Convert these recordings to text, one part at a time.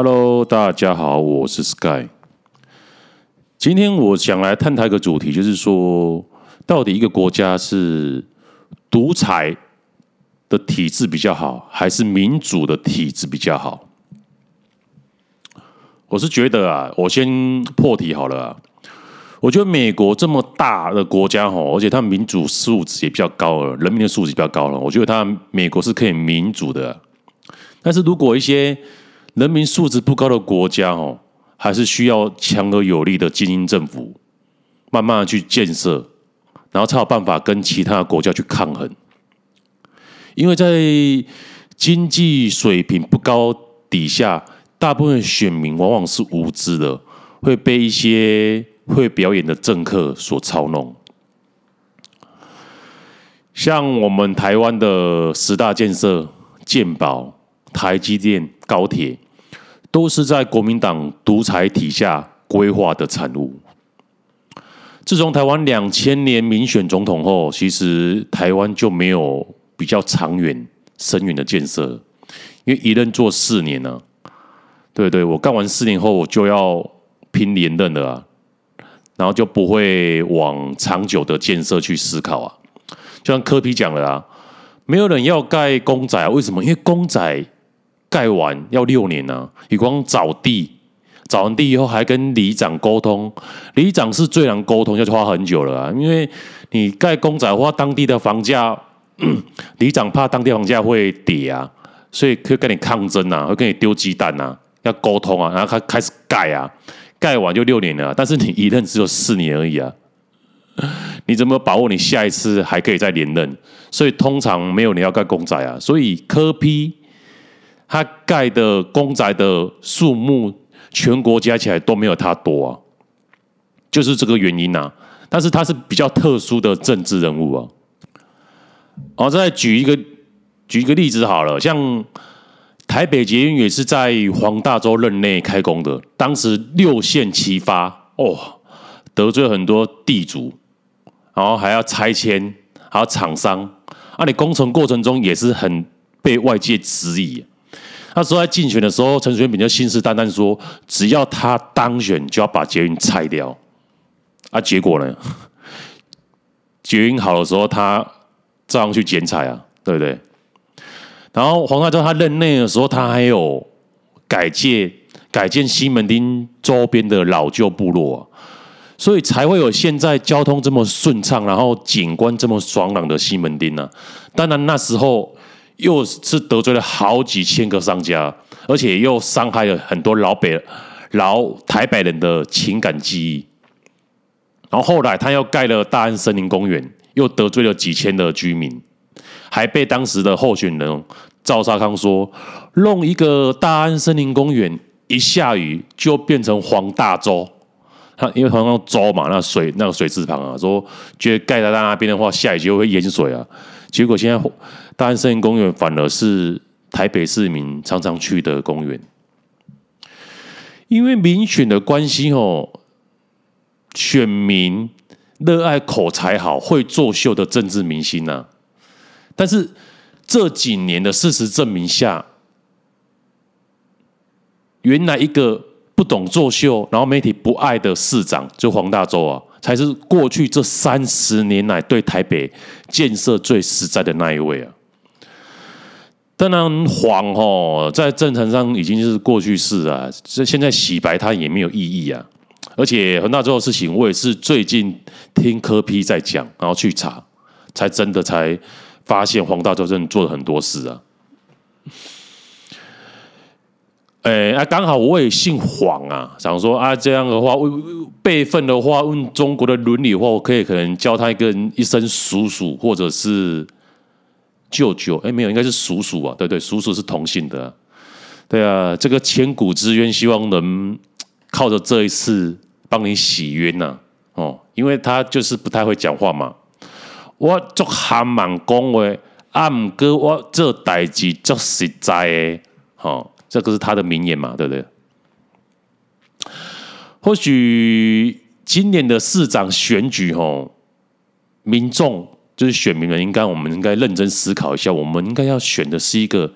Hello，大家好，我是 Sky。今天我想来探讨一个主题，就是说，到底一个国家是独裁的体制比较好，还是民主的体制比较好？我是觉得啊，我先破题好了。我觉得美国这么大的国家吼，而且它民主素质也比较高了，人民的素质比较高了。我觉得它美国是可以民主的，但是如果一些人民素质不高的国家哦，还是需要强而有力的精英政府，慢慢的去建设，然后才有办法跟其他的国家去抗衡。因为在经济水平不高底下，大部分选民往往是无知的，会被一些。会表演的政客所操弄，像我们台湾的十大建设、健保、台积电、高铁，都是在国民党独裁体下规划的产物。自从台湾两千年民选总统后，其实台湾就没有比较长远、深远的建设，因为一任做四年呢、啊。对对，我干完四年后，我就要拼连任了啊。然后就不会往长久的建设去思考啊，就像柯 P 讲了啊，没有人要盖公仔啊，为什么？因为公仔盖完要六年呢、啊，你光找地，找完地以后还跟里长沟通，里长是最难沟通，就花很久了啊，因为你盖公仔的话，当地的房价，里长怕当地房价会跌啊，所以可以跟你抗争啊，会跟你丢鸡蛋啊，要沟通啊，然后他开始盖啊。盖完就六年了，但是你一任只有四年而已啊！你怎么把握你下一次还可以再连任？所以通常没有人要盖公仔啊。所以柯批他盖的公宅的数目，全国加起来都没有他多啊，就是这个原因呐、啊。但是他是比较特殊的政治人物啊。我再举一个举一个例子好了，像。台北捷运也是在黄大洲任内开工的，当时六线齐发，哦，得罪很多地主，然后还要拆迁，还有厂商，啊，你工程过程中也是很被外界质疑。那时候在竞选的时候，陈水扁就信誓旦旦说，只要他当选，就要把捷运拆掉。啊，结果呢？捷运好的时候，他照样去剪彩啊，对不对？然后黄大洲他任内的时候，他还有改建改建西门町周边的老旧部落，所以才会有现在交通这么顺畅，然后景观这么爽朗的西门町呢。当然那时候又是得罪了好几千个商家，而且又伤害了很多老北老台北人的情感记忆。然后后来他又盖了大安森林公园，又得罪了几千的居民。还被当时的候选人赵少康说，弄一个大安森林公园，一下雨就变成黄大洲。他因为黄大洲嘛，那水那个水字旁啊，说觉得盖在那边的话，下雨就会淹水啊。结果现在大安森林公园反而是台北市民常常去的公园，因为民选的关系哦，选民热爱口才好、会作秀的政治明星呐。但是这几年的事实证明下，原来一个不懂作秀，然后媒体不爱的市长，就黄大洲啊，才是过去这三十年来对台北建设最实在的那一位啊。当然黄哦，在政坛上已经是过去式啊，这现在洗白他也没有意义啊。而且黄大洲的事情，我也是最近听柯批在讲，然后去查，才真的才。发现黄大洲真的做了很多事啊！哎，啊，刚好我也姓黄啊，想说啊，这样的话，辈分的话，问中国的伦理的话，我可以可能叫他一个人一声叔叔，或者是舅舅。哎，没有，应该是叔叔啊。对对，叔叔是同姓的啊。对啊，这个千古之冤，希望能靠着这一次帮你洗冤呐。哦，因为他就是不太会讲话嘛。我做还蛮恭维，啊，唔过我这代志做实在的，好，这个是他的名言嘛，对不对？或许今年的市长选举，吼，民众就是选民们，应该我们应该认真思考一下，我们应该要选的是一个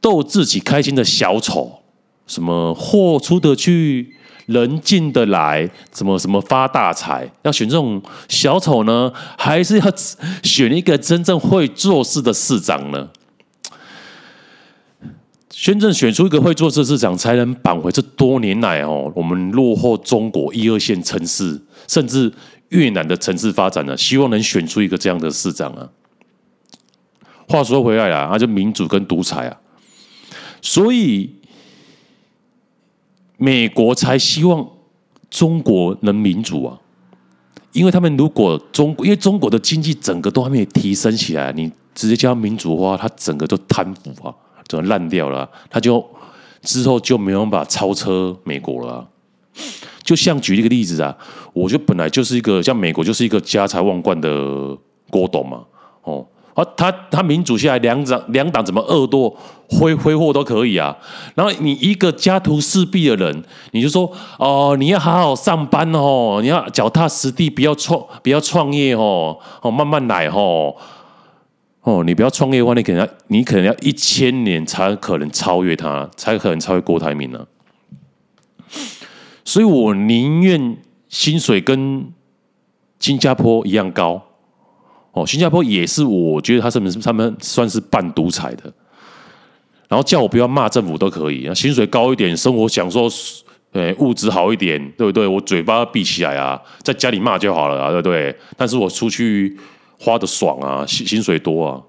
逗自己开心的小丑，什么货出得去，人进得来，什么什么发大财？要选这种小丑呢，还是要选一个真正会做事的市长呢？真正选出一个会做事市长，才能扳回这多年来哦，我们落后中国一二线城市，甚至越南的城市发展呢？希望能选出一个这样的市长啊。话说回来啊，那就民主跟独裁啊，所以美国才希望中国能民主啊，因为他们如果中，因为中国的经济整个都还没有提升起来，你直接叫民主化，它整个都贪腐啊，整个烂掉了，他就之后就没有办法超车美国了。就像举一个例子啊，我就本来就是一个像美国就是一个家财万贯的郭董嘛，哦。啊，他他民主下来，两党两党怎么恶多挥挥霍都可以啊。然后你一个家徒四壁的人，你就说哦，你要好好上班哦，你要脚踏实地，不要创不要创业哦，哦慢慢来哦，哦你不要创业的话，你可能要你可能要一千年才可能超越他，才可能超越郭台铭呢、啊。所以我宁愿薪水跟新加坡一样高。哦，新加坡也是，我觉得他是他们算是半独裁的。然后叫我不要骂政府都可以，薪水高一点，生活享受，呃，物质好一点，对不对？我嘴巴闭起来啊，在家里骂就好了啊，对不对？但是我出去花的爽啊，薪薪水多啊。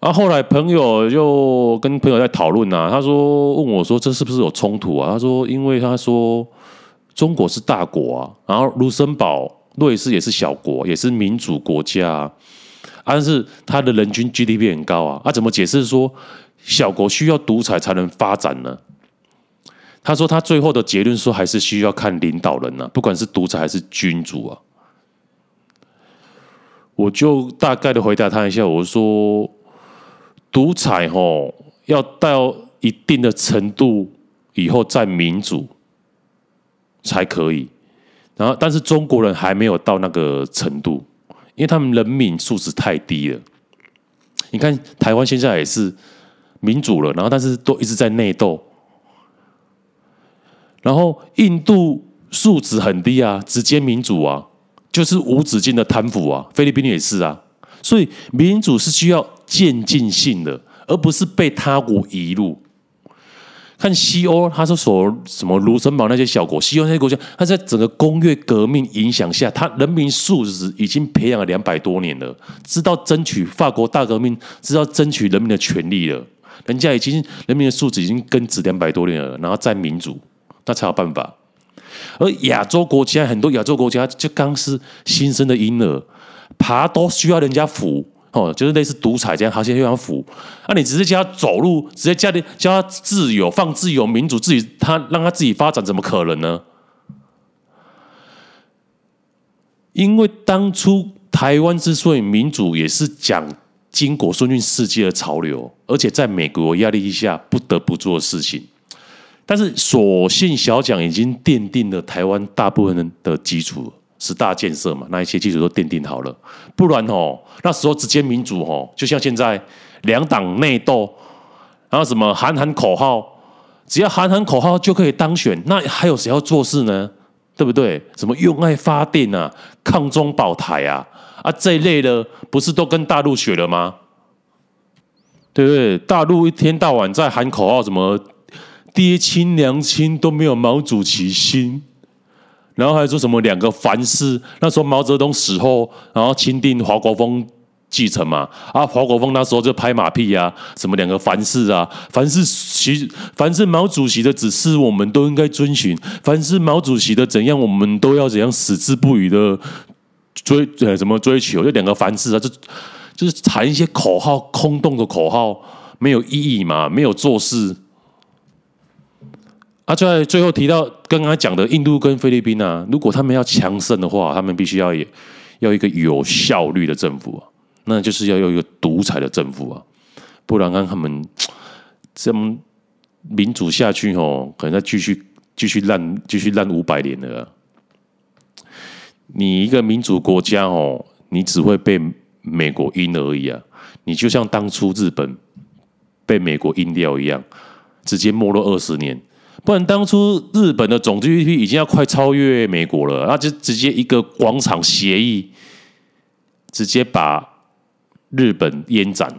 啊，后来朋友就跟朋友在讨论啊，他说问我说这是不是有冲突啊？他说因为他说中国是大国啊，然后卢森堡。瑞士也是小国，也是民主国家啊，但是它的人均 GDP 很高啊。他、啊、怎么解释说小国需要独裁才能发展呢？他说他最后的结论说还是需要看领导人啊，不管是独裁还是君主啊。我就大概的回答他一下，我说独裁吼要到一定的程度以后再民主才可以。然后，但是中国人还没有到那个程度，因为他们人民素质太低了。你看台湾现在也是民主了，然后但是都一直在内斗。然后印度素质很低啊，直接民主啊，就是无止境的贪腐啊。菲律宾也是啊，所以民主是需要渐进性的，而不是被他国移入。看西欧，他说所什么卢森堡那些小国，西欧那些国家，他在整个工业革命影响下，他人民素质已经培养了两百多年了，知道争取法国大革命，知道争取人民的权利了，人家已经人民的素质已经根植两百多年了，然后再民主，那才有办法。而亚洲国家很多亚洲国家就刚是新生的婴儿，爬都需要人家扶。哦，就是类似独裁这样，好像又要扶。那、你只是叫他走路，直接叫你叫他自由、放自由、民主，自己他让他自己发展，怎么可能呢？因为当初台湾之所以民主，也是讲经过顺应世界的潮流，而且在美国压力下不得不做的事情。但是，所幸小蒋已经奠定了台湾大部分人的基础。十大建设嘛，那一些基础都奠定好了，不然哦，那时候直接民主哦，就像现在两党内斗，然后什么喊喊口号，只要喊喊口号就可以当选，那还有谁要做事呢？对不对？什么用爱发电啊，抗中保台啊，啊这一类的，不是都跟大陆学了吗？对不对？大陆一天到晚在喊口号，什么爹亲娘亲都没有毛主席亲。然后还说什么两个凡是，那时候毛泽东死后，然后钦定华国锋继承嘛，啊，华国锋那时候就拍马屁啊，什么两个凡是啊，凡是其凡是毛主席的指示，我们都应该遵循；凡是毛主席的怎样，我们都要怎样矢志不渝的追呃怎么追求？就两个凡是啊，就就是喊一些口号，空洞的口号，没有意义嘛，没有做事。啊，在最后提到刚刚讲的印度跟菲律宾啊，如果他们要强盛的话，他们必须要要一个有效率的政府啊，那就是要有一个独裁的政府啊，不然让他们这么民主下去哦，可能再继续继续烂，继续烂五百年了。你一个民主国家哦，你只会被美国阴而已啊，你就像当初日本被美国阴掉一样。直接没落二十年。不然当初日本的总 GDP 已经要快超越美国了，那就直接一个广场协议，直接把日本淹斩。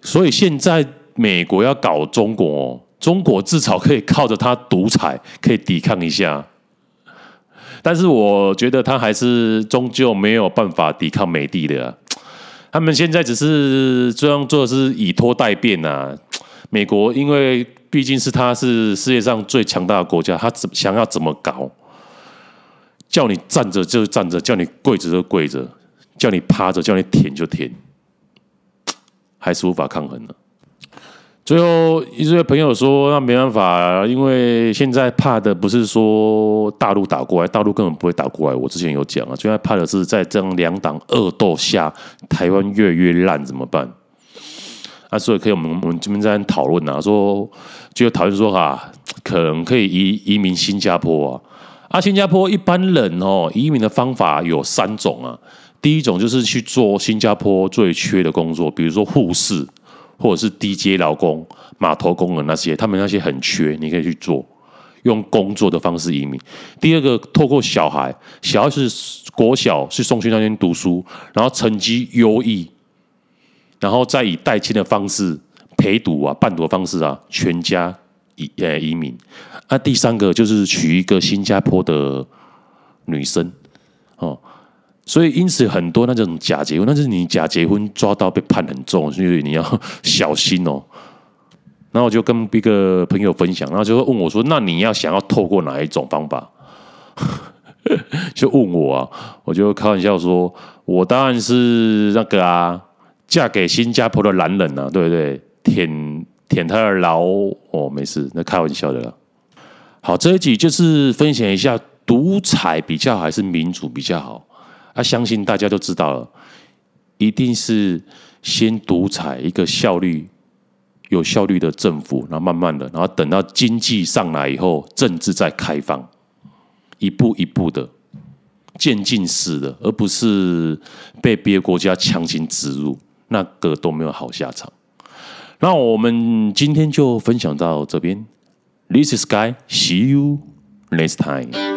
所以现在美国要搞中国，中国至少可以靠着它独裁可以抵抗一下，但是我觉得他还是终究没有办法抵抗美帝的。他们现在只是这样做是以拖待变啊。美国因为毕竟是他是世界上最强大的国家，他怎想要怎么搞，叫你站着就站着，叫你跪着就跪着，叫你趴着，叫你舔就舔。还是无法抗衡的。最后一位朋友说：“那没办法，因为现在怕的不是说大陆打过来，大陆根本不会打过来。我之前有讲啊，现在怕的是在这样两党恶斗下，台湾越来越烂，怎么办？啊，所以可以我们我们这边在讨论啊，说就讨论说哈，可能可以移移民新加坡啊。啊，新加坡一般人哦，移民的方法有三种啊。”第一种就是去做新加坡最缺的工作，比如说护士，或者是低阶劳工、码头工人那些，他们那些很缺，你可以去做，用工作的方式移民。第二个，透过小孩，小孩是国小去送去那边读书，然后成绩优异，然后再以代亲的方式陪读啊、伴读的方式啊，全家移呃移民。那第三个就是娶一个新加坡的女生哦。所以，因此很多那种假结婚，那是你假结婚抓到被判很重，所以你要小心哦。然后我就跟一个朋友分享，然后就会问我说：“那你要想要透过哪一种方法？” 就问我啊，我就开玩笑说：“我当然是那个啊，嫁给新加坡的男人啊，对不对？舔舔他的劳哦，没事，那开玩笑的啦。”好，这一集就是分享一下独裁比较好还是民主比较好。啊、相信大家都知道了，一定是先独裁一个效率有效率的政府，然后慢慢的，然后等到经济上来以后，政治再开放，一步一步的渐进式的，而不是被别的国家强行植入，那个都没有好下场。那我们今天就分享到这边，This is Guy，see you next time。